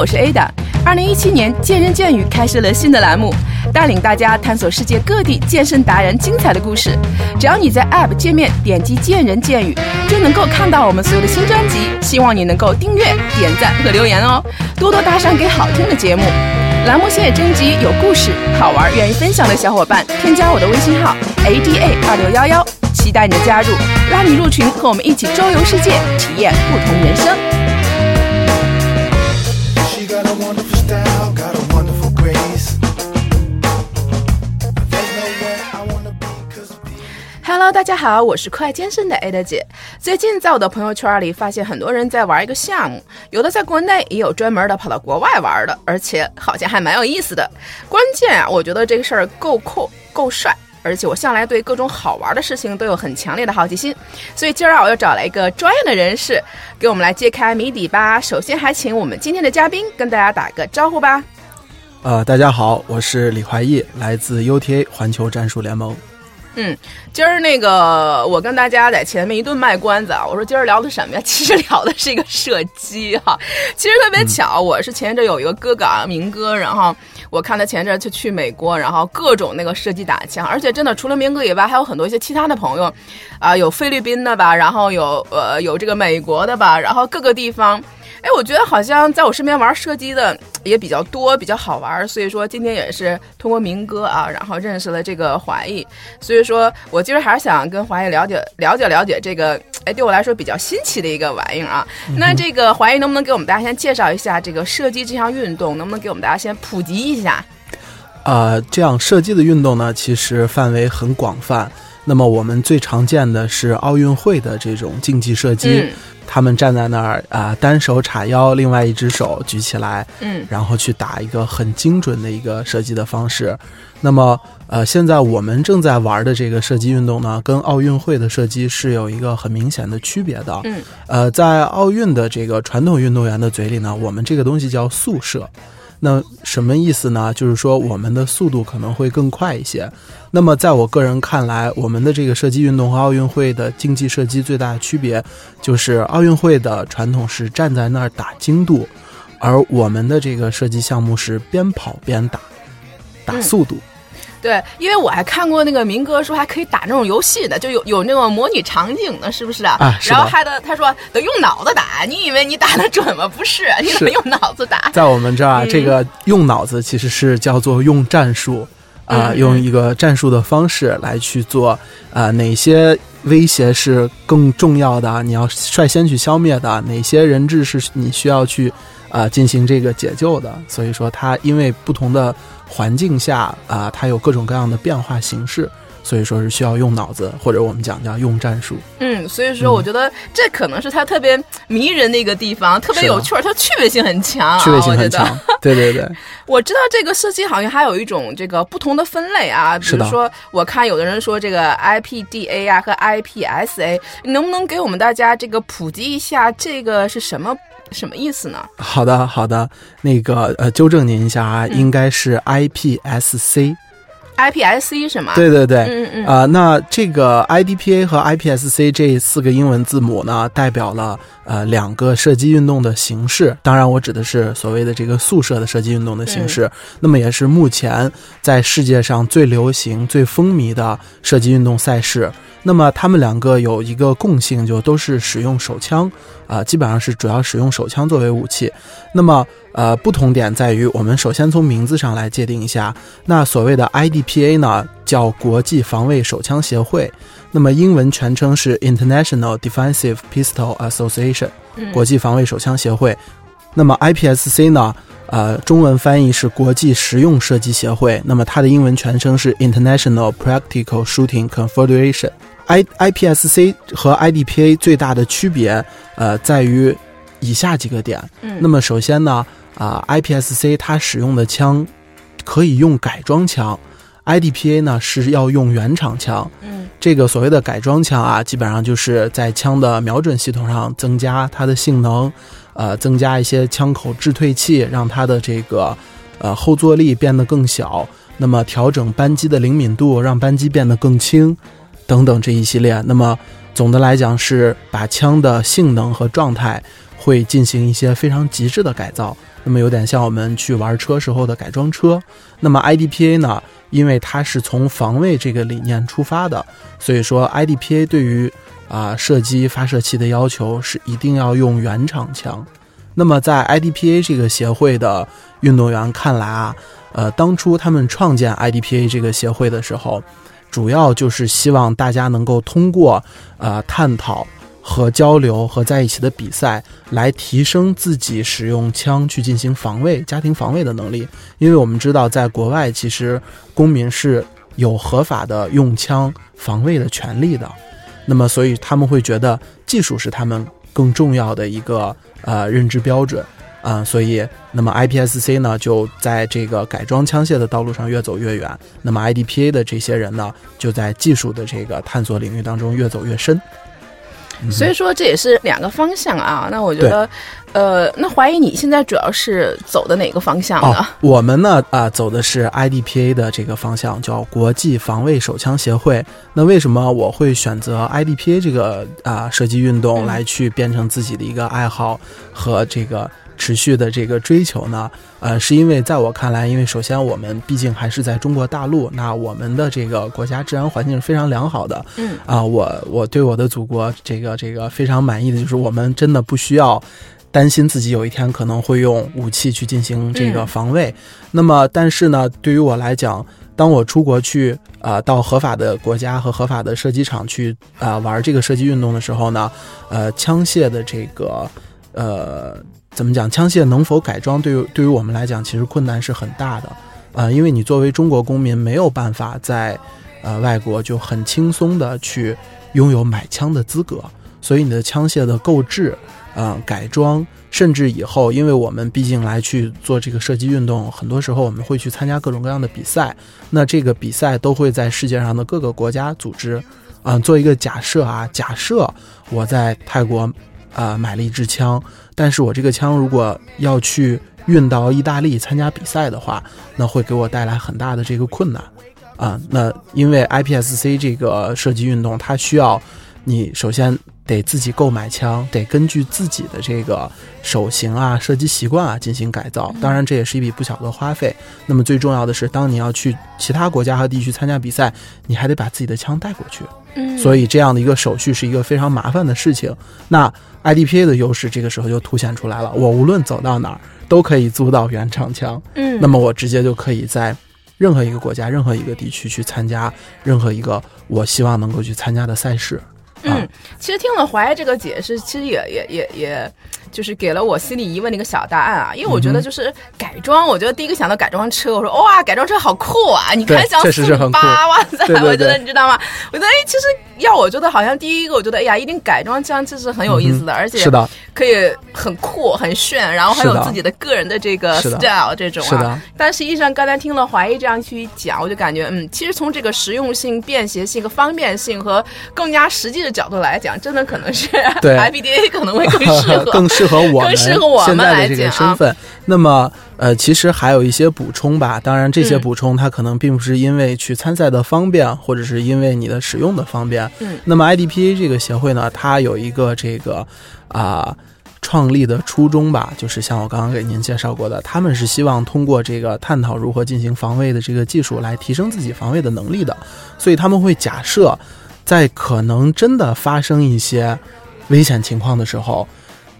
我是 Ada。二零一七年，见人见语开设了新的栏目，带领大家探索世界各地健身达人精彩的故事。只要你在 App 界面点击“见人见语”，就能够看到我们所有的新专辑。希望你能够订阅、点赞和留言哦，多多打赏给好听的节目。栏目现也征集有故事、好玩、愿意分享的小伙伴，添加我的微信号 ada 二六幺幺，期待你的加入，拉你入群，和我们一起周游世界，体验不同人生。Got a wonderful style, got a wonderful grace. There's nowhere I wanna be, cause be. Hello，大家好，我是快健身的 Ada 姐。最近在我的朋友圈里发现很多人在玩一个项目，有的在国内，也有专门的跑到国外玩的，而且好像还蛮有意思的。关键啊，我觉得这个事儿够酷，够帅。而且我向来对各种好玩的事情都有很强烈的好奇心，所以今儿啊，我又找来一个专业的人士给我们来揭开谜底吧。首先，还请我们今天的嘉宾跟大家打个招呼吧。呃，大家好，我是李怀义，来自 UTA 环球战术联盟。嗯，今儿那个我跟大家在前面一顿卖关子啊，我说今儿聊的什么呀？其实聊的是一个射击哈。其实特别巧，我是前一阵有一个哥哥啊，明哥，然后我看他前阵就去美国，然后各种那个射击打枪，而且真的除了明哥以外，还有很多一些其他的朋友，啊、有菲律宾的吧，然后有呃有这个美国的吧，然后各个地方。哎，我觉得好像在我身边玩射击的也比较多，比较好玩，所以说今天也是通过明哥啊，然后认识了这个华裔，所以说我今儿还是想跟华裔了解了解了解这个，哎，对我来说比较新奇的一个玩意儿啊。那这个华裔能不能给我们大家先介绍一下这个射击这项运动？能不能给我们大家先普及一下？呃，这样射击的运动呢，其实范围很广泛。那么我们最常见的是奥运会的这种竞技射击，嗯他们站在那儿啊、单手叉腰，另外一只手举起来，嗯然后去打一个很精准的一个射击的方式。那么，呃，现在我们正在玩的这个射击运动呢，跟奥运会的射击是有一个很明显的区别的。嗯，呃，在奥运的这个传统运动员的嘴里呢，我们这个东西叫速射。那什么意思呢？就是说我们的速度可能会更快一些。那么在我个人看来，我们的这个射击运动和奥运会的竞技射击最大的区别，就是奥运会的传统是站在那儿打精度，而我们的这个射击项目是边跑边打，打嗯速度。对，因为我还看过那个民哥说还可以打那种游戏的，就有有那种模拟场景的，是不是啊？啊是然后还得他说得用脑子打，你以为你打得准吗？不是，你是得用脑子打。在我们这儿这个用脑子其实是叫做用战术，啊、嗯用一个战术的方式来去做，啊，哪些威胁是更重要的，你要率先去消灭的，哪些人质是你需要去啊、进行这个解救的。所以说，它因为不同的环境下啊、它有各种各样的变化形式，所以说是需要用脑子，或者我们讲叫用战术。嗯，所以说我觉得这可能是它特别迷人的一个地方，特别有趣儿，它趣味性很强啊。趣味性很强，对对对，我知道这个射击好像还有一种这个不同的分类啊，比如说我看有的人说这个 IPDA 啊和 IPSA，你能不能给我们大家这个普及一下这个是什么什么意思呢？好的，好的，那个呃，纠正您一下啊，嗯应该是 IPSC。IPSC 是吗？对对对，嗯嗯啊、那这个 IDPA 和 IPSC 这四个英文字母呢，代表了呃两个射击运动的形式。当然，我指的是所谓的这个速射的射击运动的形式。那么，也是目前在世界上最流行、最风靡的射击运动赛事。那么，他们两个有一个共性，就都是使用手枪，啊、基本上是主要使用手枪作为武器。那么，呃，不同点在于，我们首先从名字上来界定一下。那所谓的 IDPA 呢，叫国际防卫手枪协会，那么英文全称是 International Defensive Pistol Association，嗯国际防卫手枪协会。那么 IPSC 呢，呃，中文翻译是国际实用射击协会，那么它的英文全称是 International Practical Shooting Confederation。I IPSC 和 IDPA 最大的区别，呃，在于以下几个点。嗯那么首先呢，啊、IPSC 它使用的枪可以用改装枪，IDPA 呢是要用原厂枪。嗯这个所谓的改装枪啊，基本上就是在枪的瞄准系统上增加它的性能，呃，增加一些枪口制退器，让它的这个呃后坐力变得更小，那么调整扳机的灵敏度，让扳机变得更轻，等等这一系列。那么总的来讲是把枪的性能和状态会进行一些非常极致的改造，那么有点像我们去玩车时候的改装车。那么 IDPA 呢，因为它是从防卫这个理念出发的，所以说 IDPA 对于啊射击发射器的要求是一定要用原厂枪。那么在 IDPA 这个协会的运动员看来啊，呃，当初他们创建 IDPA 这个协会的时候，主要就是希望大家能够通过呃探讨和交流和在一起的比赛，来提升自己使用枪去进行防卫、家庭防卫的能力。因为我们知道，在国外其实公民是有合法的用枪防卫的权利的。那么，所以他们会觉得技术是他们更重要的一个呃认知标准。啊、所以，那么 IPSC 呢，就在这个改装枪械的道路上越走越远。那么 IDPA 的这些人呢，就在技术的这个探索领域当中越走越深。所以说这也是两个方向啊。那我觉得，呃，那怀疑你现在主要是走的哪个方向呢？哦，我们呢啊、走的是 IDPA 的这个方向，叫国际防卫手枪协会。那为什么我会选择 IDPA 这个啊、射击运动嗯来去变成自己的一个爱好和这个持续的这个追求呢？呃，是因为在我看来，因为首先我们毕竟还是在中国大陆，那我们的这个国家治安环境是非常良好的。嗯啊、我我对我的祖国这个这个非常满意的就是我们真的不需要。担心自己有一天可能会用武器去进行这个嗯防卫，那么但是呢，对于我来讲，当我出国去啊、呃到合法的国家和合法的射击场去啊、呃玩这个射击运动的时候呢，呃，枪械的这个呃怎么讲，枪械能否改装，对于对于我们来讲，其实困难是很大的，呃，因为你作为中国公民没有办法在呃外国就很轻松的去拥有买枪的资格，所以你的枪械的购置。啊、改装，甚至以后，因为我们毕竟来去做这个射击运动，很多时候我们会去参加各种各样的比赛。那这个比赛都会在世界上的各个国家组织。啊、做一个假设啊，假设我在泰国啊、买了一支枪，但是我这个枪如果要去运到意大利参加比赛的话，那会给我带来很大的这个困难。啊，那因为 IPSC 这个射击运动，它需要你首先得自己购买枪，得根据自己的这个手型啊、射击习惯啊进行改造。当然，这也是一笔不小的花费。那么最重要的是，当你要去其他国家和地区参加比赛，你还得把自己的枪带过去。嗯，所以这样的一个手续是一个非常麻烦的事情。那 IDPA 的优势这个时候就凸显出来了，我无论走到哪儿都可以租到原厂枪，嗯，那么我直接就可以在任何一个国家、任何一个地区去参加任何一个我希望能够去参加的赛事。啊嗯，其实听了怀这个解释，其实也也也也，就是给了我心里疑问的一个小答案啊。因为我觉嗯得就是改装，我觉得第一个想到改装车，我说哇，改装车好酷啊！你看像确实是很酷八，哇塞，我觉得你知道吗？我觉得哎，其实要我觉得好像第一个，我觉得哎呀，一定改装枪其实很有意思的，而且嗯是的，可以很酷、很炫，然后还有自己的个人的这个 style 这种啊。是的但实际上，刚才听了怀疑这样去讲，我就感觉，嗯，其实从这个实用性、便携性和方便性和更加实际的角度来讲，真的可能是对 IPDA 可能会更适合。更适合我们现在的这个身份。那么，呃，其实还有一些补充吧。当然，这些嗯补充它可能并不是因为去参赛的方便，或者是因为你的使用的方便。嗯那么 IDPA 这个协会呢，它有一个这个啊。创立的初衷吧，就是像我刚刚给您介绍过的，他们是希望通过这个探讨如何进行防卫的这个技术，来提升自己防卫的能力的。所以他们会假设，在可能真的发生一些危险情况的时候，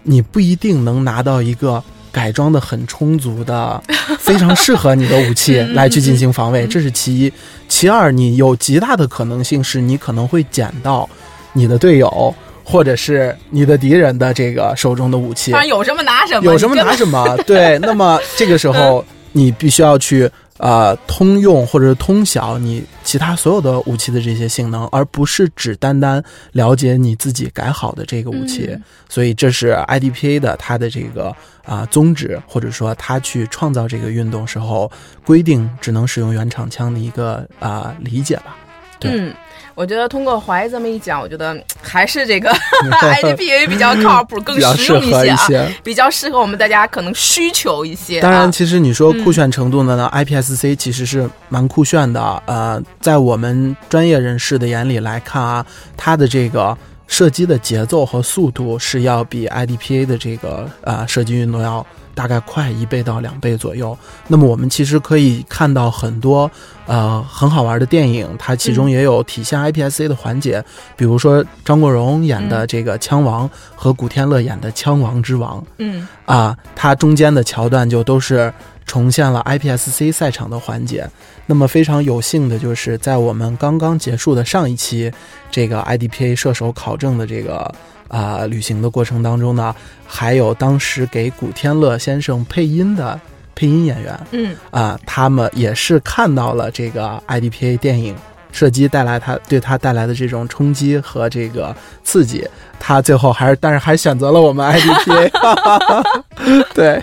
你不一定能拿到一个改装的很充足的、非常适合你的武器嗯来去进行防卫，这是其一。其二，你有极大的可能性是你可能会捡到你的队友或者是你的敌人的这个手中的武器。有什么拿什么，有什么拿什么。对，那么这个时候 你必须要去呃通用或者是通晓你其他所有的武器的这些性能，而不是只单单了解你自己改好的这个武器。嗯所以这是 IDPA 的它的这个啊、宗旨，或者说它去创造这个运动时候规定只能使用原厂枪的一个啊、理解吧。对嗯，我觉得通过怀这么一讲，我觉得嗯 还是这个 IDPA 比较靠谱，更适实用一些啊。比较适合我们大家可能需求一些、啊。当然，其实你说嗯酷炫程度呢，呢 IPSC 其实是蛮酷炫的。呃，在我们专业人士的眼里来看啊，它的这个射击的节奏和速度是要比 IDPA 的这个呃射击运动要大概快一倍到两倍左右。那么我们其实可以看到很多呃很好玩的电影，它其中也有体现 IPSC 的环节，比如说张国荣演的这个《枪王》和古天乐演的《枪王之王》嗯啊，它中间的桥段就都是重现了 IPSC 赛场的环节。那么非常有幸的就是在我们刚刚结束的上一期这个 IDPA 射手考证的这个啊、旅行的过程当中呢，还有当时给古天乐先生配音的配音演员嗯。啊、他们也是看到了这个 IDPA 电影射击带来他对他带来的这种冲击和这个刺激，他最后还是但是还选择了我们 IDPA，对，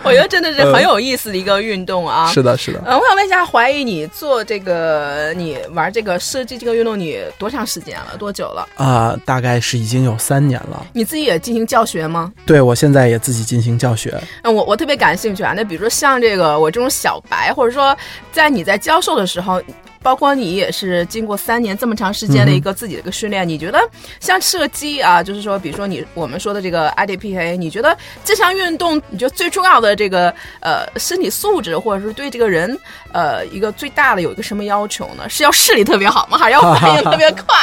我觉得真的是很有意思的一个运动啊。是的，是的。呃，我想问一下，怀疑你做这个，你玩这个设计这个运动，你多长时间了？多久了？啊、大概是已经有三年了。你自己也进行教学吗？对我现在也自己进行教学。嗯，我我特别感兴趣啊。那比如说像这个我这种小白，或者说在你在教授的时候，包括你也是经过三年这么长时间的一个自己的一个训练，你觉得像射击啊，就是说，比如说你我们说的这个 IDPA，你觉得这项运动，你觉得最重要的这个呃身体素质，或者是对这个人呃一个最大的有一个什么要求呢？是要视力特别好吗？还是要 反应特别快？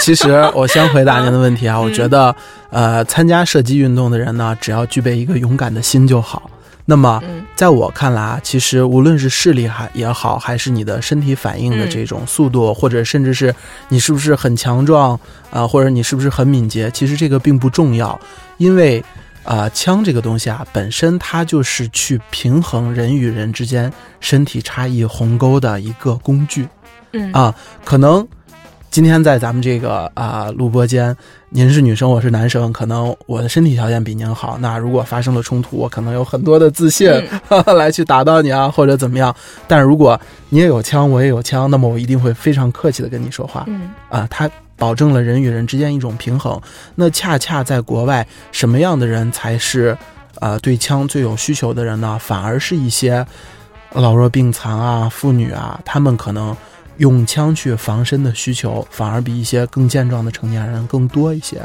其实我先回答您的问题啊，我觉得，呃，参加射击运动的人呢，只要具备一个勇敢的心就好。那么，嗯。在我看来啊，其实无论是视力还也好，还是你的身体反应的这种速度，或者甚至是你是不是很强壮啊、或者你是不是很敏捷，其实这个并不重要，因为啊、枪这个东西啊，本身它就是去平衡人与人之间身体差异鸿沟的一个工具。嗯。啊，可能今天在咱们这个啊、录播间，您是女生，我是男生，可能我的身体条件比您好，那如果发生了冲突，我可能有很多的自信、来去打到你啊，或者怎么样。但如果你也有枪，我也有枪，那么我一定会非常客气的跟你说话。嗯啊，它保证了人与人之间一种平衡。那恰恰在国外，什么样的人才是呃对枪最有需求的人呢？反而是一些老弱病残啊、妇女啊，他们可能用枪去防身的需求，反而比一些更健壮的成年人更多一些。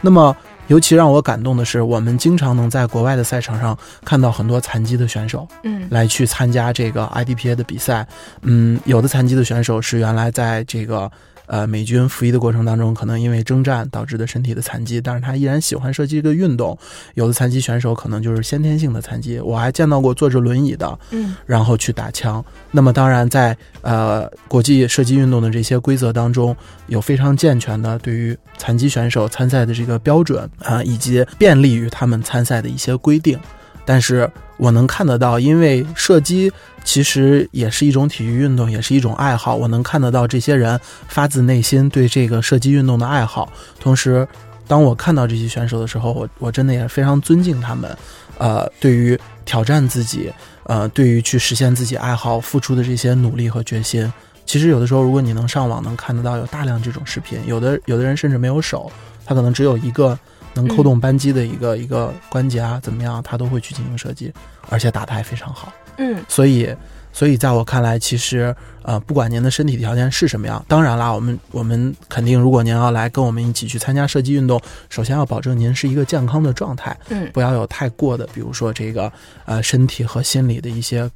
那么。尤其让我感动的是，我们经常能在国外的赛场上看到很多残疾的选手，嗯来去参加这个 IDPA 的比赛。嗯，有的残疾的选手是原来在这个呃美军服役的过程当中，可能因为征战导致的身体的残疾，但是他依然喜欢射击这个运动。有的残疾选手可能就是先天性的残疾，我还见到过坐着轮椅的，嗯然后去打枪。那么当然在呃国际射击运动的这些规则当中，有非常健全的对于残疾选手参赛的这个标准啊、以及便利于他们参赛的一些规定。但是我能看得到，因为射击其实也是一种体育运动，也是一种爱好。我能看得到这些人发自内心对这个射击运动的爱好。同时，当我看到这些选手的时候，我我真的也非常尊敬他们。呃，对于挑战自己，呃，对于去实现自己爱好付出的这些努力和决心。其实有的时候，如果你能上网能看得到有大量这种视频，有的有的人甚至没有手，他可能只有一个能扣动扳机的一个、一个关节啊，怎么样，他都会去进行射击，而且打的还非常好。嗯所以，所以在我看来，其实呃，不管您的身体条件是什么样，当然啦，我们我们肯定，如果您要来跟我们一起去参加射击运动，首先要保证您是一个健康的状态，嗯不要有太过的，比如说这个呃身体和心理的一些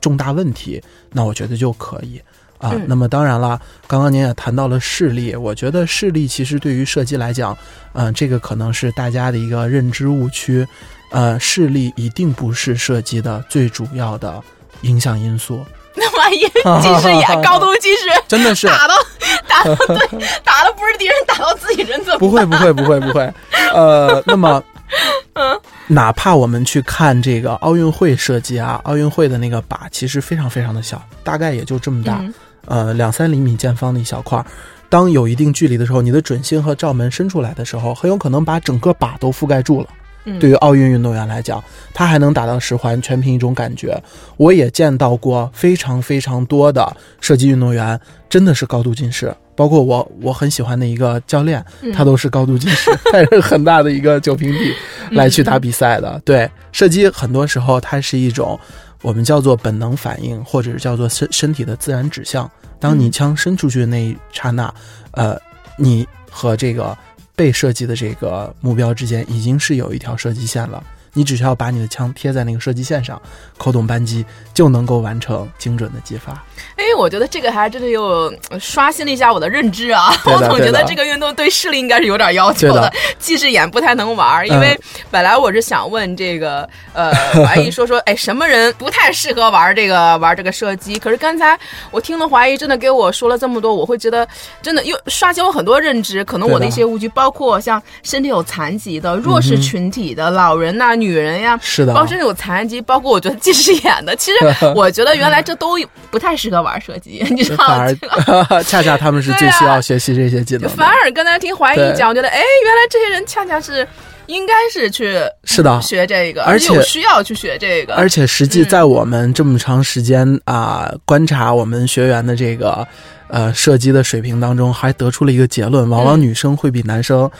重大问题，那我觉得就可以。啊，嗯。那么当然了，刚刚您也谈到了视力，我觉得视力其实对于射击来讲，嗯、这个可能是大家的一个认知误区，呃，视力一定不是射击的最主要的影响因素，那万一近视眼、高度近视，真的是。打到 打到对，打的不是敌人，打到自己人怎么不会不会不会不会，呃，那么，嗯。哪怕我们去看这个奥运会射击啊，奥运会的那个靶其实非常非常的小，大概也就这么大，嗯呃，两三厘米见方的一小块儿。当有一定距离的时候，你的准星和照门伸出来的时候，很有可能把整个靶都覆盖住了。嗯对于奥运运动员来讲，他还能打到十环，全凭一种感觉。我也见到过非常非常多的射击运动员，真的是高度近视。包括我我很喜欢的一个教练，嗯他都是高度近视，带着很大的一个酒瓶底来去打比赛的。对，射击很多时候它是一种我们叫做本能反应，或者是叫做身身体的自然指向。当你枪伸出去的那一刹那，呃，你和这个被射击的这个目标之间已经是有一条射击线了。你只需要把你的枪贴在那个射击线上，扣动扳机，就能够完成精准的击发。哎，我觉得这个还真的又呃刷新了一下我的认知啊！我总觉得这个运动对视力应该是有点要求的，近视眼不太能玩儿。因嗯为本来我是想问这个呃华谊说说，哎，什么人不太适合玩这个玩这个射击？可是刚才我听了华谊真的给我说了这么多，我会觉得真的又刷新我很多认知，可能我的一些误区，包括像身体有残疾的、弱势群体的、老人呐、女人呀，是的包括有残疾，包括我觉得近视眼的，其实 我觉得原来这都不太适合玩射击，你知道吗？恰恰他们是最需啊要学习这些技能反的。而刚才听怀疑对讲，我觉得哎，原来这些人恰恰是应该是去是的，学这个，而且需要去学这个，而且实际嗯在我们这么长时间啊、观察我们学员的这个呃射击的水平当中，还得出了一个结论：往往嗯女生会比男生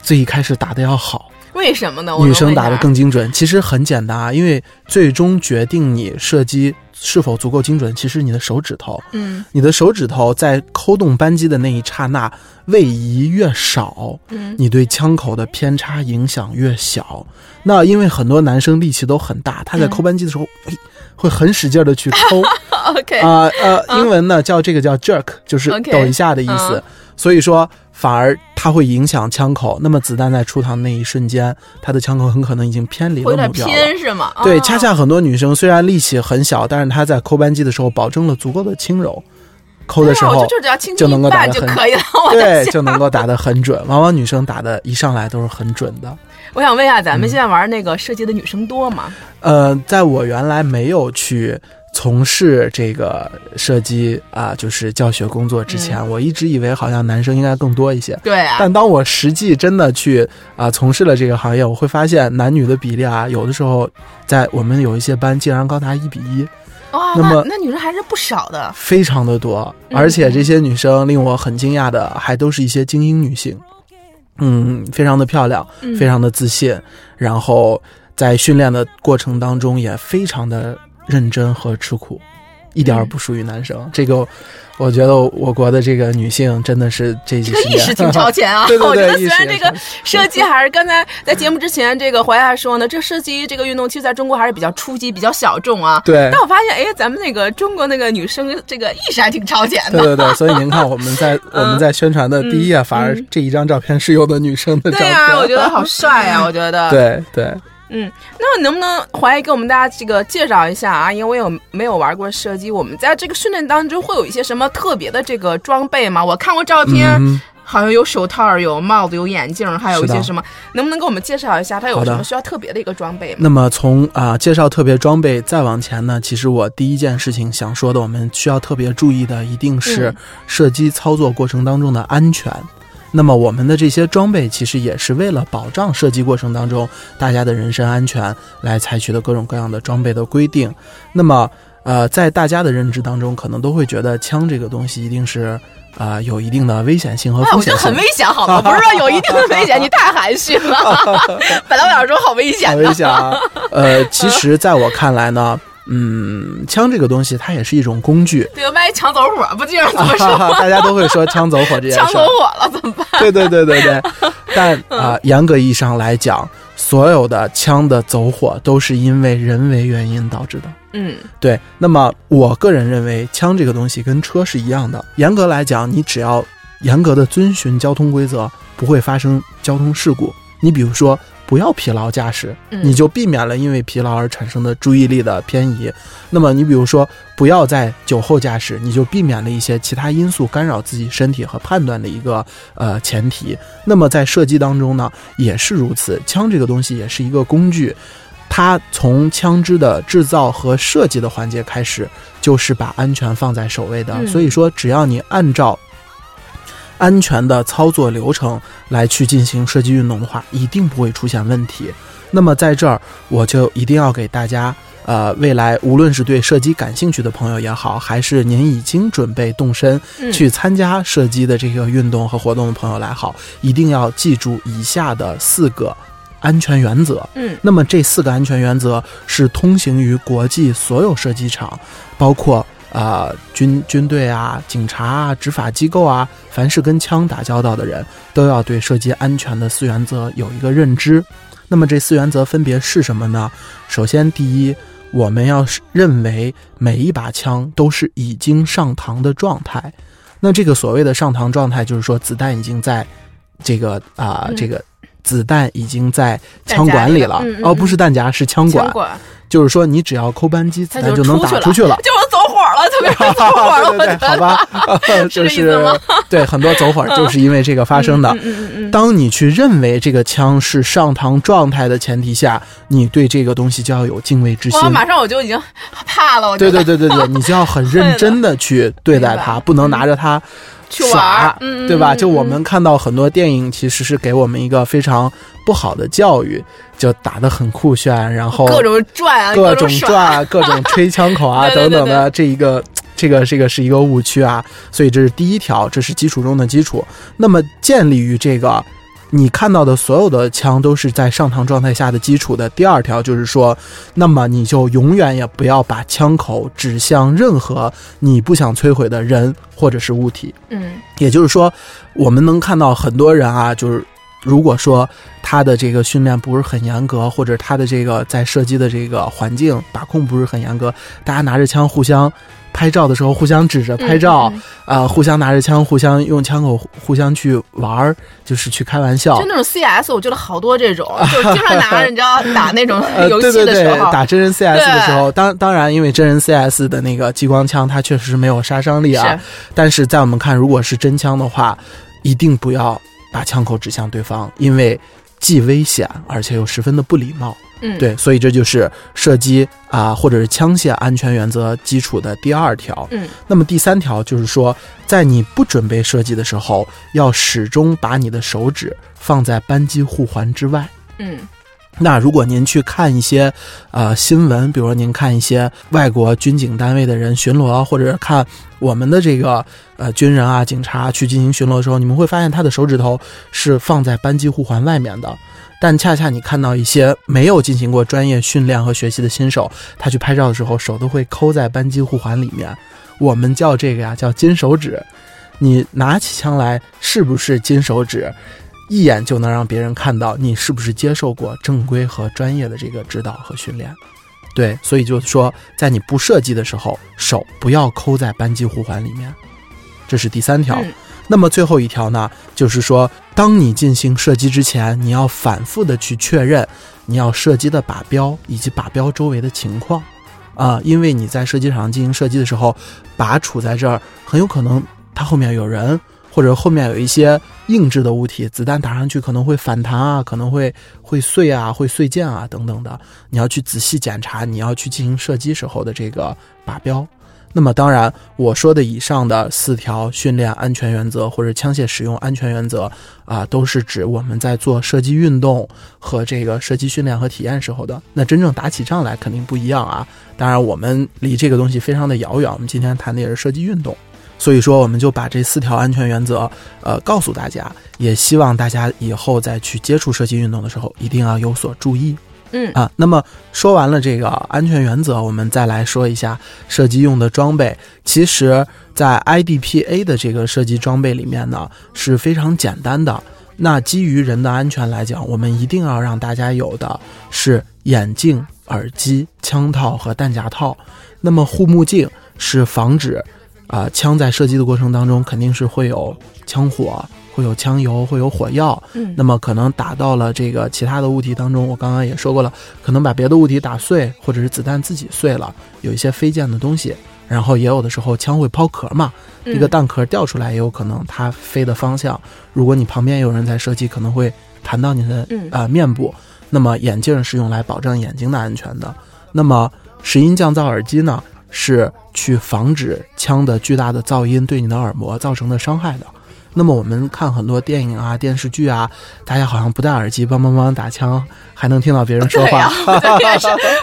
最一开始打的要好。为什么呢？女生打的更精准，其实很简单啊，因为最终决定你射击是否足够精准，其实你的手指头，嗯。你的手指头在扣动扳机的那一刹那位移越少，嗯。你对枪口的偏差影响越小。那因为很多男生力气都很大，他在嗯扣扳机的时候，哎会很使劲的去 抠，OK，啊呃英文呢叫这个叫 jerk，就是抖一下的意思。嗯。所以说，反而它会影响枪口。那么子弹在出膛那一瞬间，它的枪口很可能已经偏离了目标是吗？对，哦恰恰很多女生虽然力气很小，但是她在扣扳机的时候保证了足够的轻柔，扣的时候就只要轻轻就能够打得很可以了。对就能够打得很准。往往女生打的一上来都是很准的。我想问一下，咱嗯们现在玩那个射击的女生多吗？呃，在我原来没有去从事这个射击啊、就是教学工作之前，我一直以为好像男生应该更多一些。对啊，但当我实际真的去啊、从事了这个行业，我会发现男女的比例啊，有的时候在我们有一些班竟然高达一比一，哇，那么那女生还是不少的。非常的多。嗯而且这些女生令我很惊讶的，还都是一些精英女性，嗯，非常的漂亮，嗯。非常的自信，然后在训练的过程当中也非常的认真和吃苦，一点儿嗯不属于男生。这个，我觉得我国的这个女性真的是这几这个意识挺超前啊！对对对我觉得虽然这个射击还是刚才在节目之前，这个怀还说呢，这射击这个运动其实在中国还是比较初级、比较小众啊。对但我发现，哎，咱们那个中国那个女生这个意识还挺超前的。对对对，所以您看我们在我们在宣传的第一页，反而这一张照片是有的女生的照片。对呀、我觉得好帅啊！我觉得。对对，嗯，那么能不能怀疑给我们大家这个介绍一下啊？因为我有没有玩过射击，我们在这个训练当中会有一些什么特别的这个装备吗？我看过照片。嗯，好像有手套、有帽子、有眼镜，还有一些什么？能不能给我们介绍一下，它有什么需要特别的一个装备吗？那么从啊、介绍特别装备再往前呢，其实我第一件事情想说的，我们需要特别注意的，一定是嗯射击操作过程当中的安全。那么我们的这些装备其实也是为了保障射击过程当中大家的人身安全来采取的各种各样的装备的规定。那么呃，在大家的认知当中，可能都会觉得枪这个东西一定是啊、呃有一定的危险性和哎，风险性我觉得很危。险，好吗？不是说有一定的危险，你太含蓄了。本来我想说好危险危，险啊！呃，其实在我看来呢，嗯，枪这个东西它也是一种工具，对，万一枪走火，不就是这么说吗？大家都会说枪走火这件事枪走。火了怎么办？对对对对对，但啊、严格意义上来讲，所有的枪的走火都是因为人为原因导致的。嗯对，那么我个人认为，枪这个东西跟车是一样的。严格来讲，你只要严格的遵循交通规则，不会发生交通事故。你比如说，不要疲劳驾驶，嗯你就避免了因为疲劳而产生的注意力的偏移。那么你比如说，不要在酒后驾驶，你就避免了一些其他因素干扰自己身体和判断的一个呃前提。那么在射击当中呢，也是如此。枪这个东西也是一个工具，它从枪支的制造和设计的环节开始，就是把安全放在首位的。嗯所以说，只要你按照安全的操作流程来去进行射击运动的话，一定不会出现问题。那么在这儿，我就一定要给大家，呃，未来无论是对射击感兴趣的朋友也好，还是您已经准备动身嗯去参加射击的这个运动和活动的朋友来好，一定要记住以下的四个安全原则。嗯那么这四个安全原则是通行于国际所有射击场，包括啊、军军队啊、警察啊、执法机构啊，凡是跟枪打交道的人，都要对射击安全的四原则有一个认知。那么这四原则分别是什么呢？首先，第一，我们要认为每一把枪都是已经上膛的状态。那这个所谓的上膛状态，就是说子弹已经在这个啊、嗯这个子弹已经在枪管里了，哦，不是弹夹，是枪管。枪管，就是说，你只要扣扳机，子弹就能打出出去了。了，特别是走火了，对对对，好吧，就是对很多走火就是因为这个发生的。当你去认为这个枪是上膛状态的前提下，你对这个东西就要有敬畏之心。哇，马上我就已经怕了，我对对对对对，你就要很认 真的去对待它，不能拿着它耍，对吧？嗯就我们看到很多电影，其实是给我们一个非常不好的教育，就打得很酷炫，然后各种转啊，各 种吹枪口啊等等的，这一个这个这个是一个误区啊，所以这是第一条，这是基础中的基础。那么建立于这个。你看到的所有的枪都是在上膛状态下的基础的。第二条就是说，那么你就永远也不要把枪口指向任何你不想摧毁的人或者是物体。嗯也就是说，我们能看到很多人啊，就是如果说他的这个训练不是很严格，或者他的这个在射击的这个环境把控不是很严格，大家拿着枪互相拍照的时候互相指着拍照，嗯啊、互相拿着枪互相用枪口互相去玩儿，就是去开玩笑就。那种 CS，我觉得好多这种，就是经常拿着，你知道打那种 呃，游戏的时候，，打真人 CS 的时候，当当然，因为真人 CS 的那个激光枪，它确实是没有杀伤力啊。是但是在我们看，如果是真枪的话，一定不要把枪口指向对方，因为既危险而且又十分的不礼貌。嗯，对，所以这就是射击啊、或者是枪械安全原则基础的第二条。嗯那么第三条就是说，在你不准备射击的时候，要始终把你的手指放在扳机护环之外。嗯那如果您去看一些呃新闻，比如说您看一些外国军警单位的人巡逻，或者是看我们的这个呃军人啊、警察去进行巡逻的时候，你们会发现他的手指头是放在扳机护环外面的。但恰恰你看到一些没有进行过专业训练和学习的新手，他去拍照的时候，手都会抠在扳机护环里面。我们叫这个呀叫金手指。你拿起枪来是不是金手指？一眼就能让别人看到你是不是接受过正规和专业的这个指导和训练。对，所以就是说，在你不射击的时候，手不要抠在扳机护环里面，这是第三条。嗯那么最后一条呢，就是说，当你进行射击之前，你要反复的去确认你要射击的靶标以及靶标周围的情况，啊、因为你在射击场进行射击的时候，靶处在这儿，很有可能它后面有人，或者后面有一些硬质的物体，子弹打上去可能会反弹啊，可能会会碎啊，会碎箭啊等等的，你要去仔细检查，你要去进行射击时候的这个靶标。那么当然，我说的以上的四条训练安全原则或者枪械使用安全原则啊，都是指我们在做射击运动和这个射击训练和体验时候的。那真正打起仗来肯定不一样啊。当然，我们离这个东西非常的遥远。我们今天谈的也是射击运动，所以说我们就把这四条安全原则呃告诉大家，也希望大家以后再去接触射击运动的时候一定要有所注意。嗯啊，那么说完了这个安全原则，我们再来说一下射击用的装备。其实，在 IDPA 的这个射击装备里面呢，是非常简单的。那基于人的安全来讲，我们一定要让大家有的是眼镜、耳机、枪套和弹夹套。那么护目镜是防止啊、枪在射击的过程当中肯定是会有枪火、会有枪油、会有火药。嗯那么可能打到了这个其他的物体当中，我刚刚也说过了，可能把别的物体打碎，或者是子弹自己碎了，有一些飞溅的东西。然后也有的时候枪会抛壳嘛，一这个弹壳掉出来也有可能它飞的方向，如果你旁边有人在射击，可能会弹到你的嗯啊、面部。那么眼镜是用来保障眼睛的安全的。那么石英降噪耳机呢，是去防止枪的巨大的噪音对你的耳膜造成的伤害的。那么我们看很多电影啊、电视剧啊，大家好像不戴耳机，梆梆梆打枪，还能听到别人说话对。，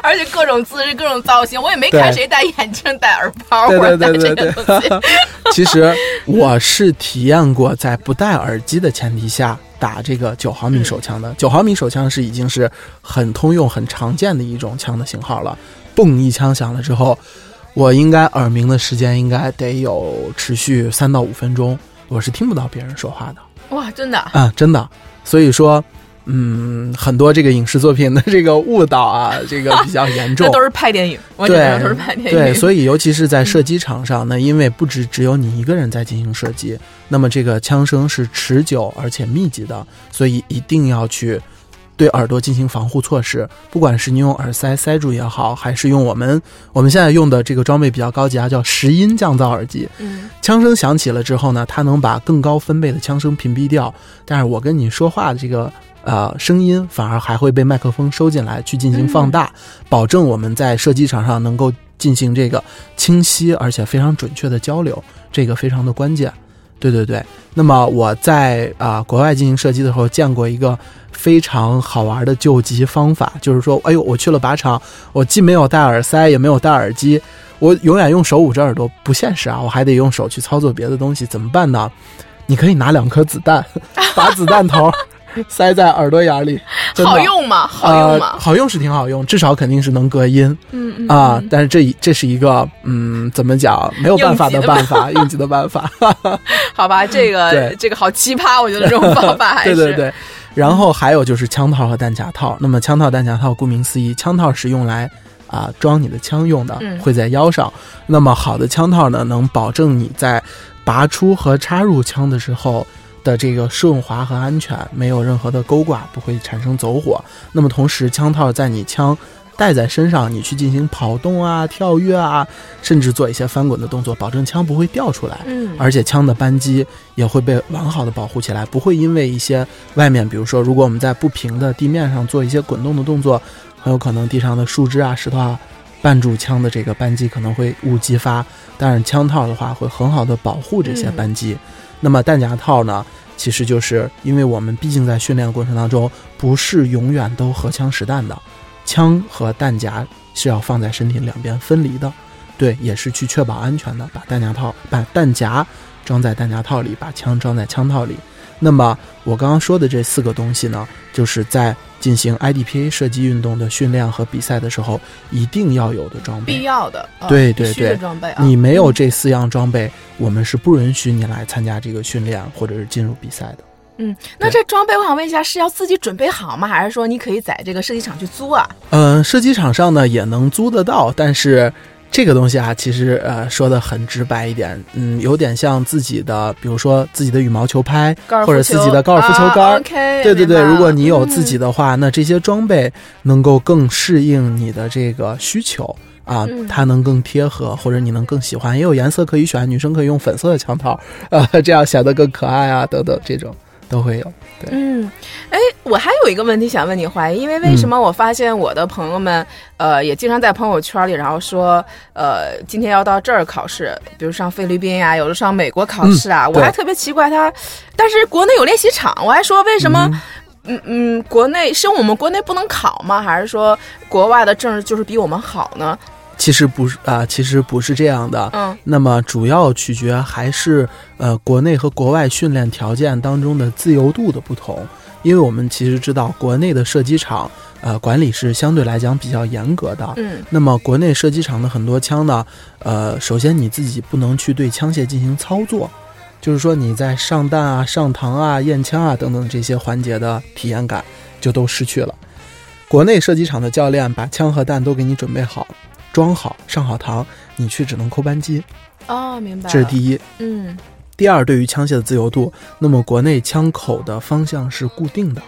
而且各种姿势、各种造型，我也没看谁戴眼镜、戴耳包对或者对对对戴这个。其实我是体验过在不戴耳机的前提下打这个九毫米手枪的。九毫米手枪是已经是很通用、很常见的一种枪的型号了。嘣一枪响了之后，我应该耳鸣的时间应该得有持续三到五分钟，我是听不到别人说话的哇，真的，啊，真的。所以说，嗯，很多这个影视作品的这个误导啊，这个比较严重 那。都是拍电影，我只能说都是拍电影。对，所以尤其是在射击场上那，因为不止只有你一个人在进行射击，那么这个枪声是持久而且密集的，所以一定要去对耳朵进行防护措施。不管是你用耳塞塞住也好，还是用我们我们现在用的这个装备比较高级啊，叫拾音降噪耳机。嗯，枪声响起了之后呢，它能把更高分贝的枪声屏蔽掉，但是我跟你说话的这个呃声音反而还会被麦克风收进来去进行放大，保证我们在射击场上能够进行这个清晰而且非常准确的交流，这个非常的关键。对对对，那么我在啊、国外进行射击的时候见过一个非常好玩的救急方法，就是说，哎呦，我去了靶场，我既没有戴耳塞，也没有戴耳机，我永远用手捂着耳朵不现实啊，我还得用手去操作别的东西，怎么办呢？你可以拿两颗子弹，把子弹头 塞在耳朵眼里，好用吗？好用呃吗？好用是挺好用，至少肯定是能隔音嗯嗯啊。但是这这是一个嗯，怎么讲没有办法的办法，应急的办法。好吧，这个这个好奇葩，我觉得这种方法还是对对对。然后还有就是枪套和弹夹套。那么枪套、弹夹套，顾名思义，枪套是用来啊、装你的枪用的嗯，会在腰上。那么好的枪套呢，能保证你在拔出和插入枪的时候的这个顺滑和安全，没有任何的勾挂，不会产生走火。那么同时，枪套在你枪带在身上，你去进行跑动啊、跳跃啊，甚至做一些翻滚的动作，保证枪不会掉出来。嗯，而且枪的扳机也会被完好的保护起来，不会因为一些外面，比如说，如果我们在不平的地面上做一些滚动的动作，很有可能地上的树枝啊、石头啊绊住枪的这个扳机，可能会误击发。但是枪套的话，会很好的保护这些扳机。那么弹夹套呢，其实就是因为我们毕竟在训练过程当中，不是永远都荷枪实弹的，枪和弹夹是要放在身体两边分离的。对，也是去确保安全的，把弹夹套、把弹夹装在弹夹套里，把枪装在枪套里。那么我刚刚说的这四个东西呢，就是在进行 IDPA 射击运动的训练和比赛的时候一定要有的装备。必要的，啊对对对装备啊。你没有这四样装备，我们是不允许你来参加这个训练或者是进入比赛的。嗯，那这装备我想问一下，是要自己准备好吗？还是说你可以在这个射击场去租啊？嗯，射击场上呢也能租得到，但是这个东西啊，其实呃说的很直白一点，嗯，有点像自己的，比如说自己的羽毛球拍或者自己的高尔夫球杆。对对对，如果你有自己嗯的话，那这些装备能够更适应你的这个需求啊，嗯。它能更贴合，或者你能更喜欢，也有颜色可以选，女生可以用粉色的枪套，呃，这样显得更可爱啊，等等，这种都会有。对，嗯，哎，我还有一个问题想问你，怀疑，因为为什么我发现我的朋友们，呃，也经常在朋友圈里，然后说，呃，今天要到这儿考试，比如上菲律宾呀、有的上美国考试啊，嗯我还特别奇怪他，但是国内有练习场，我还说为什么？嗯嗯，国内是我们国内不能考吗？还是说国外的证就是比我们好呢？其实不是啊、其实不是这样的。嗯那么主要取决还是呃国内和国外训练条件当中的自由度的不同，因为我们其实知道国内的射击场呃管理是相对来讲比较严格的。嗯那么国内射击场的很多枪呢，呃，首先你自己不能去对枪械进行操作，就是说你在上弹啊、上膛啊、验枪啊等等这些环节的体验感就都失去了。国内射击场的教练把枪和弹都给你准备好，装好、上好膛，你去只能扣扳机，哦，明白。这是第一。嗯第二，对于枪械的自由度，那么国内枪口的方向是固定的，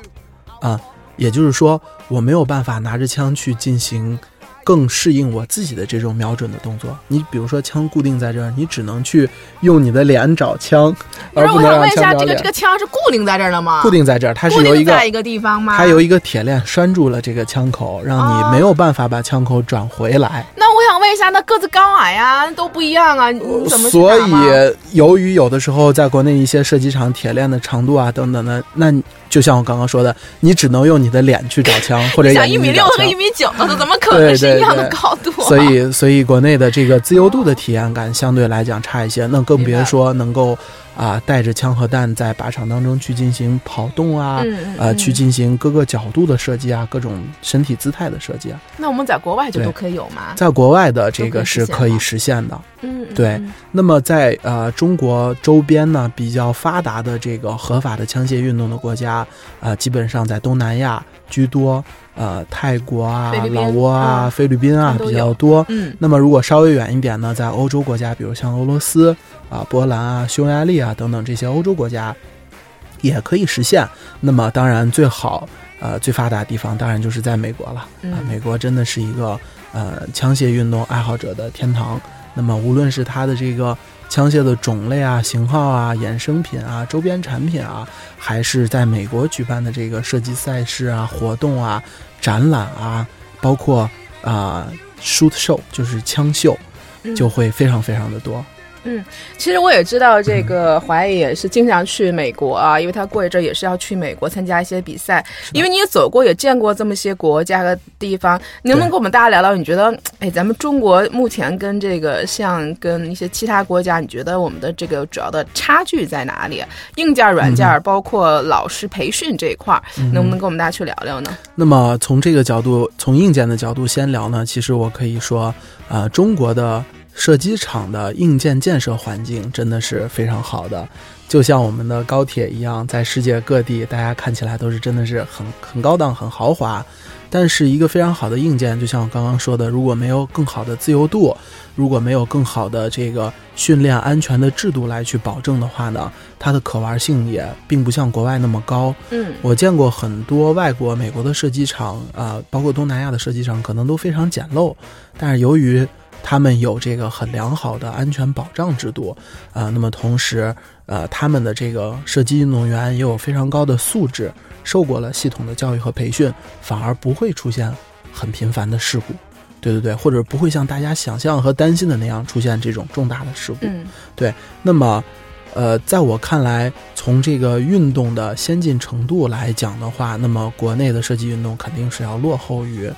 啊，也就是说，我没有办法拿着枪去进行更适应我自己的这种瞄准的动作。你比如说，枪固定在这儿，你只能去用你的脸找枪，而不能让我想问一下，这个这。个枪是固定在这儿了吗？固定在这儿，它是固由一个定在一个地方吗？它由一个铁链拴住了这个枪口，让哦你没有办法把枪口转回来。那我想问一下，那个子高矮呀、都不一样啊，你你怎么所以，由于有的时候在国内一些射击场铁链的长度啊等等的，那你就像我刚刚说的，你只能用你的脸去找枪，或者眼想一米六和一米九的，怎么可能是对一样的对高度、啊？所以，所以国内的这个自由度的体验感相对来讲差一些，那更别说能够啊、带着枪和弹在靶场当中去进行跑动啊，嗯嗯呃，嗯去进行各个角度的设计啊，各种身体姿态的设计啊，那我们在国外就都可以有吗？在国外的这个是可以实现的。嗯，嗯对嗯那么在呃中国周边呢比较发达的这个合法的枪械运动的国家，呃，基本上在东南亚居多，呃，泰国啊老挝啊、嗯菲律宾啊比较多。嗯那么如果稍微远一点呢，在欧洲国家，比如像俄罗斯啊、波兰啊、匈牙利啊等等这些欧洲国家，也可以实现。那么当然最好呃最发达的地方当然就是在美国了。啊，嗯美国真的是一个呃枪械运动爱好者的天堂。那么无论是它的这个枪械的种类啊、型号啊、衍生品啊、周边产品啊，还是在美国举办的这个射击赛事啊、活动啊、展览啊，包括啊、shoot show 就是枪秀，嗯就会非常非常的多。其实我也知道，这个怀疑也是经常去美国啊，因为他过一阵儿也是要去美国参加一些比赛。因为你也走过，也见过这么些国家和地方，你能不能跟我们大家聊聊？你觉得，哎，咱们中国目前跟这个像跟一些其他国家，你觉得我们的这个主要的差距在哪里？硬件、软件，嗯包括老师培训这一块儿，能不能跟我们大家去聊聊呢？那么从这个角度，从硬件的角度先聊呢，其实我可以说，呃，中国的射击场的硬件建设环境真的是非常好的，就像我们的高铁一样，在世界各地大家看起来都是真的是很很高档、很豪华。但是一个非常好的硬件，就像我刚刚说的，如果没有更好的自由度，如果没有更好的这个训练安全的制度来去保证的话呢，它的可玩性也并不像国外那么高。嗯我见过很多外国、美国的射击场，啊、包括东南亚的射击场，可能都非常简陋，但是由于他们有这个很良好的安全保障制度，啊、那么同时，呃，他们的这个射击运动员也有非常高的素质，受过了系统的教育和培训，反而不会出现很频繁的事故。对对对，或者不会像大家想象和担心的那样出现这种重大的事故。嗯那么，呃，在我看来，从这个运动的先进程度来讲的话，那么国内的射击运动肯定是要落后于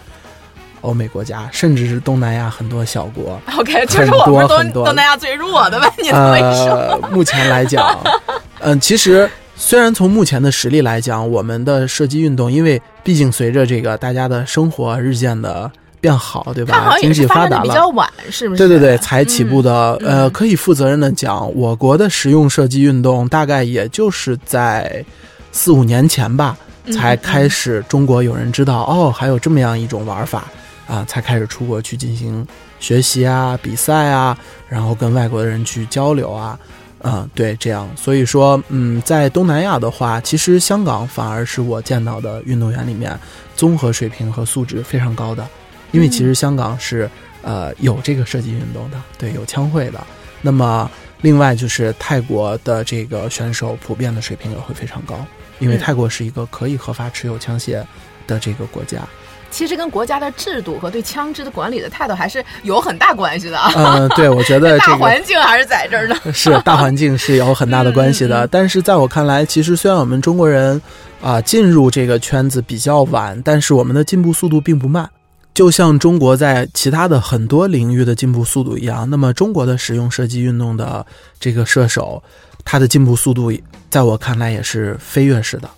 欧美国家，甚至是东南亚很多小国。，OK，就是我们东多很多东南亚最弱的呗，你这么一说，呃，目前来讲，嗯、其实虽然从目前的实力来讲，我们的射击运动，因为毕竟随着这个大家的生活日渐的变好，对吧？经济发达了，的比较晚，是不是？对对对，才起步的。嗯呃，可以负责任的讲，我国的实用射击运动大概也就是在四五年前吧，嗯才开始中国有人知道、哦，还有这么样一种玩法啊，才开始出国去进行学习啊、比赛啊，然后跟外国的人去交流啊。嗯，对，这样，所以说，嗯，在东南亚的话，其实香港反而是我见到的运动员里面综合水平和素质非常高的，因为其实香港是呃有这个射击运动的，对，有枪会的。那么另外就是泰国的这个选手普遍的水平也会非常高，因为嗯泰国是一个可以合法持有枪械的这个国家。其实跟国家的制度和对枪支的管理的态度还是有很大关系的啊。嗯、对，我觉得 这大个环境还是在这儿呢。是大环境是有很大的关系的。但是在我看来，其实虽然我们中国人啊、进入这个圈子比较晚，但是我们的进步速度并不慢。就像中国在其他的很多领域的进步速度一样，那么中国的使用射击运动的这个射手，他的进步速度在我看来也是飞跃式的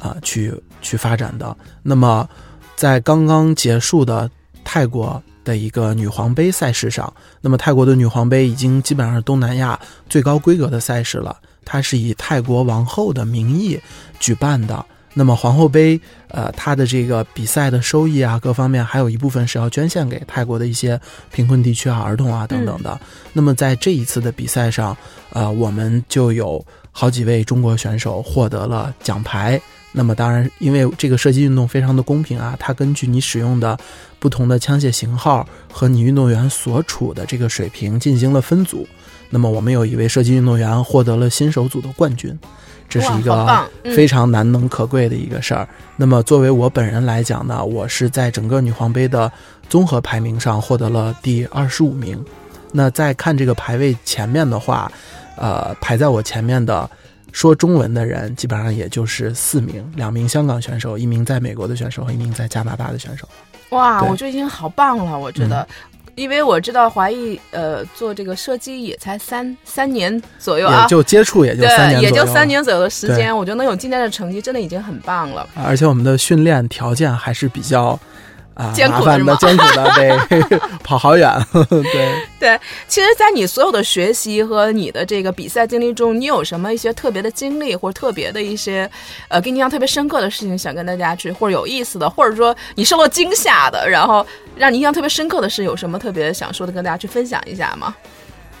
啊、去去发展的。那么在刚刚结束的泰国的一个女皇杯赛事上，那么泰国的女皇杯已经基本上是东南亚最高规格的赛事了，它是以泰国王后的名义举办的。那么皇后杯，呃，它的这个比赛的收益啊，各方面还有一部分是要捐献给泰国的一些贫困地区啊、儿童啊等等的。那么在这一次的比赛上，呃，我们就有好几位中国选手获得了奖牌。那么当然，因为这个射击运动非常的公平啊，它根据你使用的不同的枪械型号和你运动员所处的这个水平进行了分组。那么我们有一位射击运动员获得了新手组的冠军，这是一个非常难能可贵的一个事儿。那么作为我本人来讲呢，我是在整个女皇杯的综合排名上获得了第二十五名。那在看这个排位前面的话，呃，排在我前面的说中文的人基本上也就是四名，两名香港选手，一名在美国的选手和一名在加拿大的选手。哇，我觉得已经好棒了，我觉得。因为我知道华裔呃做这个射击也才三三年左右啊也，就接触也就三年对，也就三年左右的时间，我觉得能有今天的成绩，真的已经很棒了。而且我们的训练条件还是比较啊、艰苦的艰苦的，得 跑好远。对对，其实，在你所有的学习和你的这个比赛经历中，你有什么一些特别的经历，或者特别的一些呃，给你印象特别深刻的事情，想跟大家去，或者有意思的，或者说你受到惊吓的，然后让你印象特别深刻的事，有什么特别想说的，跟大家去分享一下吗？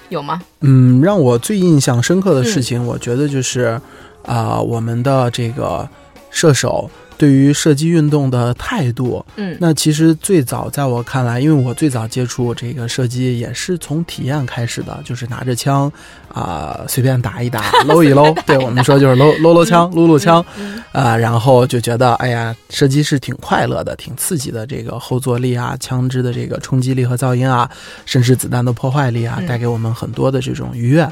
有吗？嗯，让我最印象深刻的嗯事情，我觉得就是啊、我们的这个射手对于射击运动的态度。嗯那其实最早在我看来，因为我最早接触这个射击也是从体验开始的，就是拿着枪啊、随便打一打，搂一搂。对我们说就是搂搂搂枪，撸撸枪嗯啊、然后就觉得哎呀，射击是挺快乐的，挺刺激的。这个后坐力啊，枪支的这个冲击力和噪音啊，甚至子弹的破坏力啊，嗯带给我们很多的这种愉悦。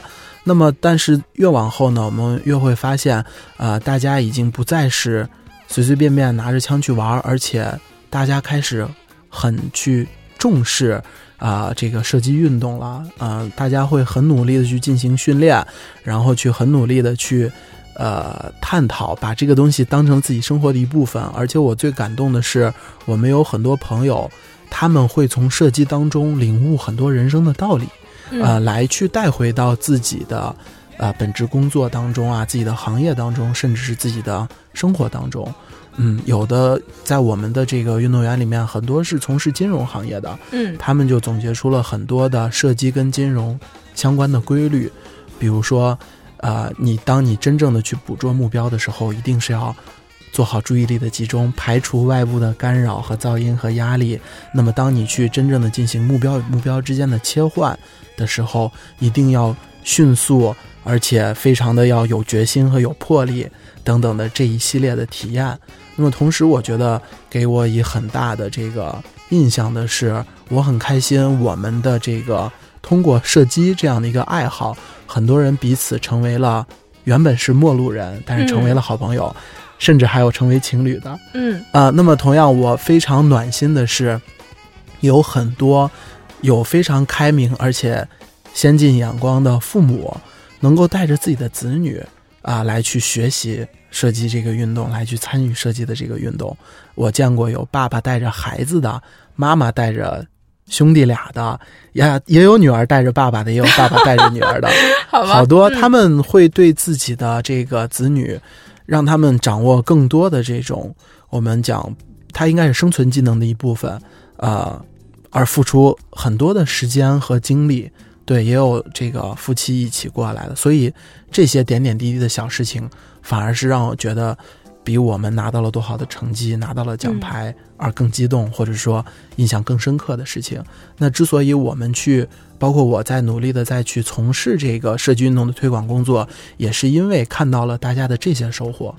那么，但是越往后呢，我们越会发现，呃，大家已经不再是随随便便拿着枪去玩儿，而且大家开始很去重视啊、这个射击运动了。呃，大家会很努力的去进行训练，然后去很努力的去呃探讨，把这个东西当成自己生活的一部分。而且我最感动的是，我们有很多朋友，他们会从射击当中领悟很多人生的道理。嗯呃，来去带回到自己的呃本职工作当中啊，自己的行业当中，甚至是自己的生活当中。嗯，有的在我们的这个运动员里面，很多是从事金融行业的，嗯他们就总结出了很多的射击跟金融相关的规律，比如说，呃，你当你真正的去捕捉目标的时候，一定是要做好注意力的集中，排除外部的干扰和噪音和压力。那么，当你去真正的进行目标与目标之间的切换的时候，一定要迅速，而且非常的要有决心和有魄力等等的这一系列的体验。那么同时，我觉得给我以很大的这个印象的是，我很开心我们的这个通过射击这样的一个爱好，很多人彼此成为了原本是陌路人，但是成为了好朋友，甚至还有成为情侣的。嗯啊、那么同样我非常暖心的是，有很多有非常开明而且先进眼光的父母，能够带着自己的子女啊、来去学习射击这个运动，来去参与射击的这个运动。我见过有爸爸带着孩子的，妈妈带着。兄弟俩的，也也有女儿带着爸爸的，也有爸爸带着女儿的，好，好多嗯他们会对自己的这个子女，让他们掌握更多的这种我们讲，它应该是生存技能的一部分，呃，而付出很多的时间和精力。对，也有这个夫妻一起过来的，所以这些点点滴滴的小事情，反而是让我觉得比我们拿到了多好的成绩，拿到了奖牌而更激动，或者说印象更深刻的事情。那之所以我们去，包括我在努力的再去从事这个射击运动的推广工作，也是因为看到了大家的这些收获，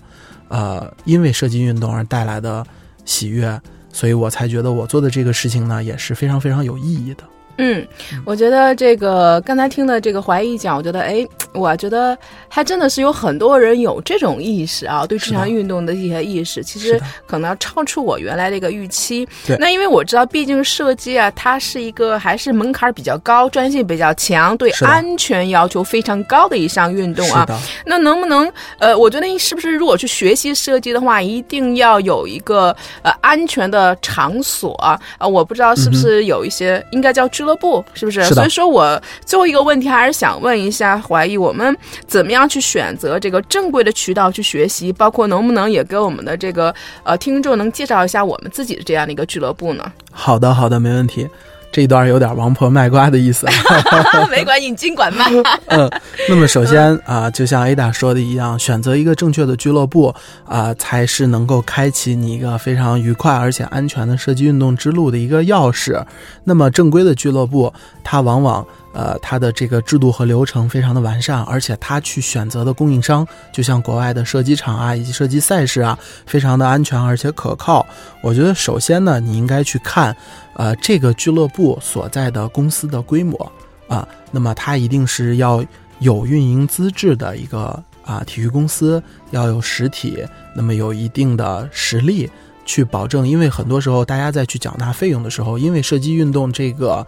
呃，因为射击运动而带来的喜悦，所以我才觉得我做的这个事情呢，也是非常非常有意义的。嗯，我觉得这个刚才听的这个怀疑讲，我觉得哎，我觉得还真的是有很多人有这种意识啊，对这项运动的一些意识，其实可能要超出我原来的一个预期。对。那因为我知道，毕竟射击啊，它是一个还是门槛比较高、专业性比较强、对安全要求非常高的一项运动啊。那能不能呃，我觉得是不是如果去学习射击的话，一定要有一个呃安全的场所啊、呃我不知道是不是有一些、应该叫俱乐部，是不是？所以说我最后一个问题还是想问一下怀疑，我们怎么样去选择这个正规的渠道去学习？包括能不能也给我们的这个呃听众能介绍一下我们自己的这样的一个俱乐部呢？好的，好的，没问题。这一段有点王婆卖瓜的意思啊。没关系，你尽管卖。嗯，那么首先啊、就像 Ada 说的一样，选择一个正确的俱乐部啊、才是能够开启你一个非常愉快而且安全的射击运动之路的一个钥匙。那么正规的俱乐部，它往往呃它的这个制度和流程非常的完善，而且它去选择的供应商，就像国外的射击场啊以及射击赛事啊，非常的安全而且可靠。我觉得首先呢，你应该去看，呃，这个俱乐部所在的公司的规模啊，那么它一定是要有运营资质的一个啊体育公司，要有实体，那么有一定的实力去保证，因为很多时候大家在去缴纳费用的时候，因为射击运动这个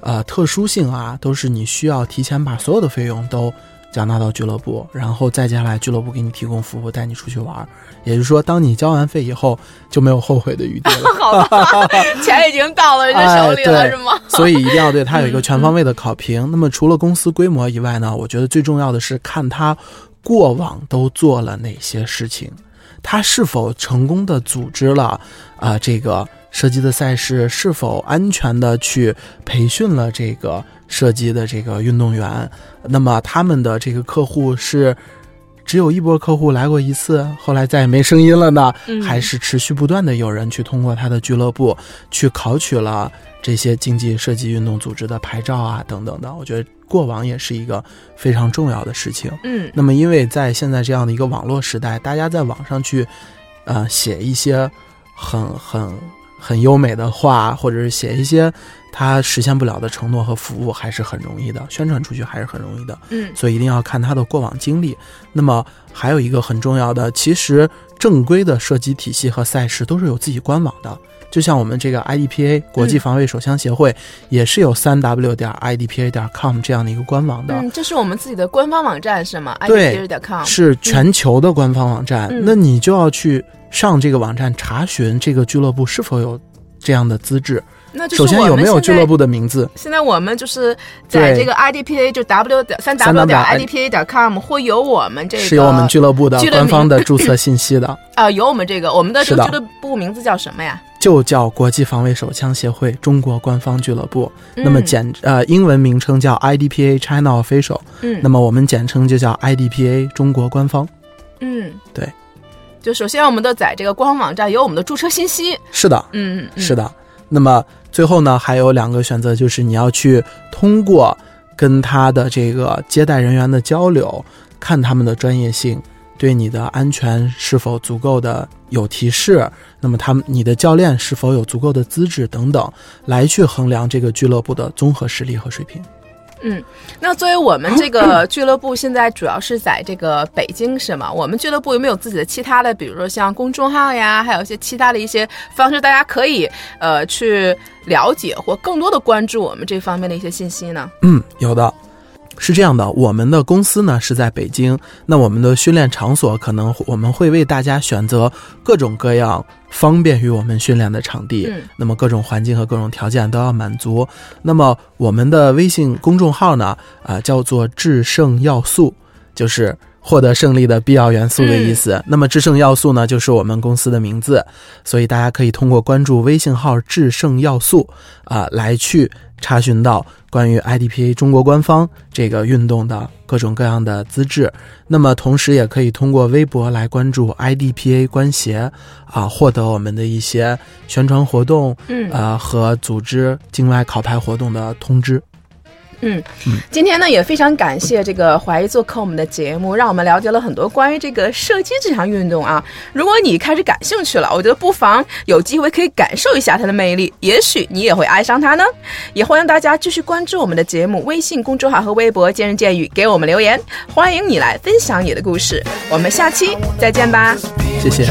呃特殊性啊，都是你需要提前把所有的费用都缴纳到俱乐部，然后再接下来俱乐部给你提供服务，带你出去玩儿。也就是说，当你交完费以后，就没有后悔的余地了。好吧，钱已经到了人家手里了，哎是吗？所以一定要对他有一个全方位的考评。那么除了公司规模以外呢，我觉得最重要的是看他过往都做了哪些事情，他是否成功的组织了啊、这个射击的赛事，是否安全的去培训了这个射击的这个运动员。那么他们的这个客户是。只有一波客户来过一次，后来再也没声音了呢，嗯还是持续不断的有人去通过他的俱乐部去考取了这些竞技射击运动组织的牌照啊，等等的。我觉得过往也是一个非常重要的事情。嗯那么，因为在现在这样的一个网络时代，大家在网上去，呃，写一些很很很优美的话，或者是写一些他实现不了的承诺和服务，还是很容易的，宣传出去还是很容易的。嗯所以一定要看他的过往经历。那么还有一个很重要的，其实正规的射击体系和赛事都是有自己官网的。就像我们这个 IDPA 国际防卫手枪协会，也是有三 w 点 IDPA 点 com 这样的一个官网的。嗯，这是我们自己的官方网站是吗对 i d p 点 com 是全球的官方网站，嗯那你就要去上这个网站查询这个俱乐部是否有这样的资质。那首先有没有俱乐部的名字？现在我们就是在这个 IDPA 就 W 点三 3W 点 IDPA 点 com 会有我们这个是有我们俱乐部的官方的 注册信息的，啊、有我们这个我们的这个俱乐部名字叫什么呀？就叫国际防卫手枪协会中国官方俱乐部。那么嗯简呃英文名称叫 IDPA China Official，嗯那么我们简称就叫 IDPA 中国官方。嗯对，就首先我们的在这个官方网站有我们的注册信息，是的，嗯，嗯是的。那么最后呢，还有两个选择，就是你要去通过跟他的这个接待人员的交流，看他们的专业性，对你的安全是否足够的有提示，那么他们你的教练是否有足够的资质等等，来去衡量这个俱乐部的综合实力和水平。嗯，那作为我们这个 俱乐部，现在主要是在这个北京是吗？我们俱乐部有没有自己的其他的，比如说像公众号呀，还有一些其他的一些方式，大家可以呃去了解或更多的关注我们这方面的一些信息呢？嗯，有的。是这样的，我们的公司呢是在北京，那我们的训练场所可能我们会为大家选择各种各样方便于我们训练的场地，嗯那么各种环境和各种条件都要满足。那么我们的微信公众号呢，啊、叫做“制胜要素”，就是获得胜利的必要元素的意思。那么制胜要素呢，就是我们公司的名字，所以大家可以通过关注微信号“制胜要素”啊、来去查询到关于 IDPA 中国官方这个运动的各种各样的资质。那么同时也可以通过微博来关注 IDPA 官协啊，获得我们的一些宣传活动嗯啊和组织境外考牌活动的通知。嗯，今天呢也非常感谢这个怀疑做客我们的节目，让我们了解了很多关于这个射击这项运动啊。如果你开始感兴趣了，我觉得不妨有机会可以感受一下它的魅力，也许你也会爱上它呢。也欢迎大家继续关注我们的节目，微信公众号和微博“见人见语”给我们留言，欢迎你来分享你的故事。我们下期再见吧。谢谢。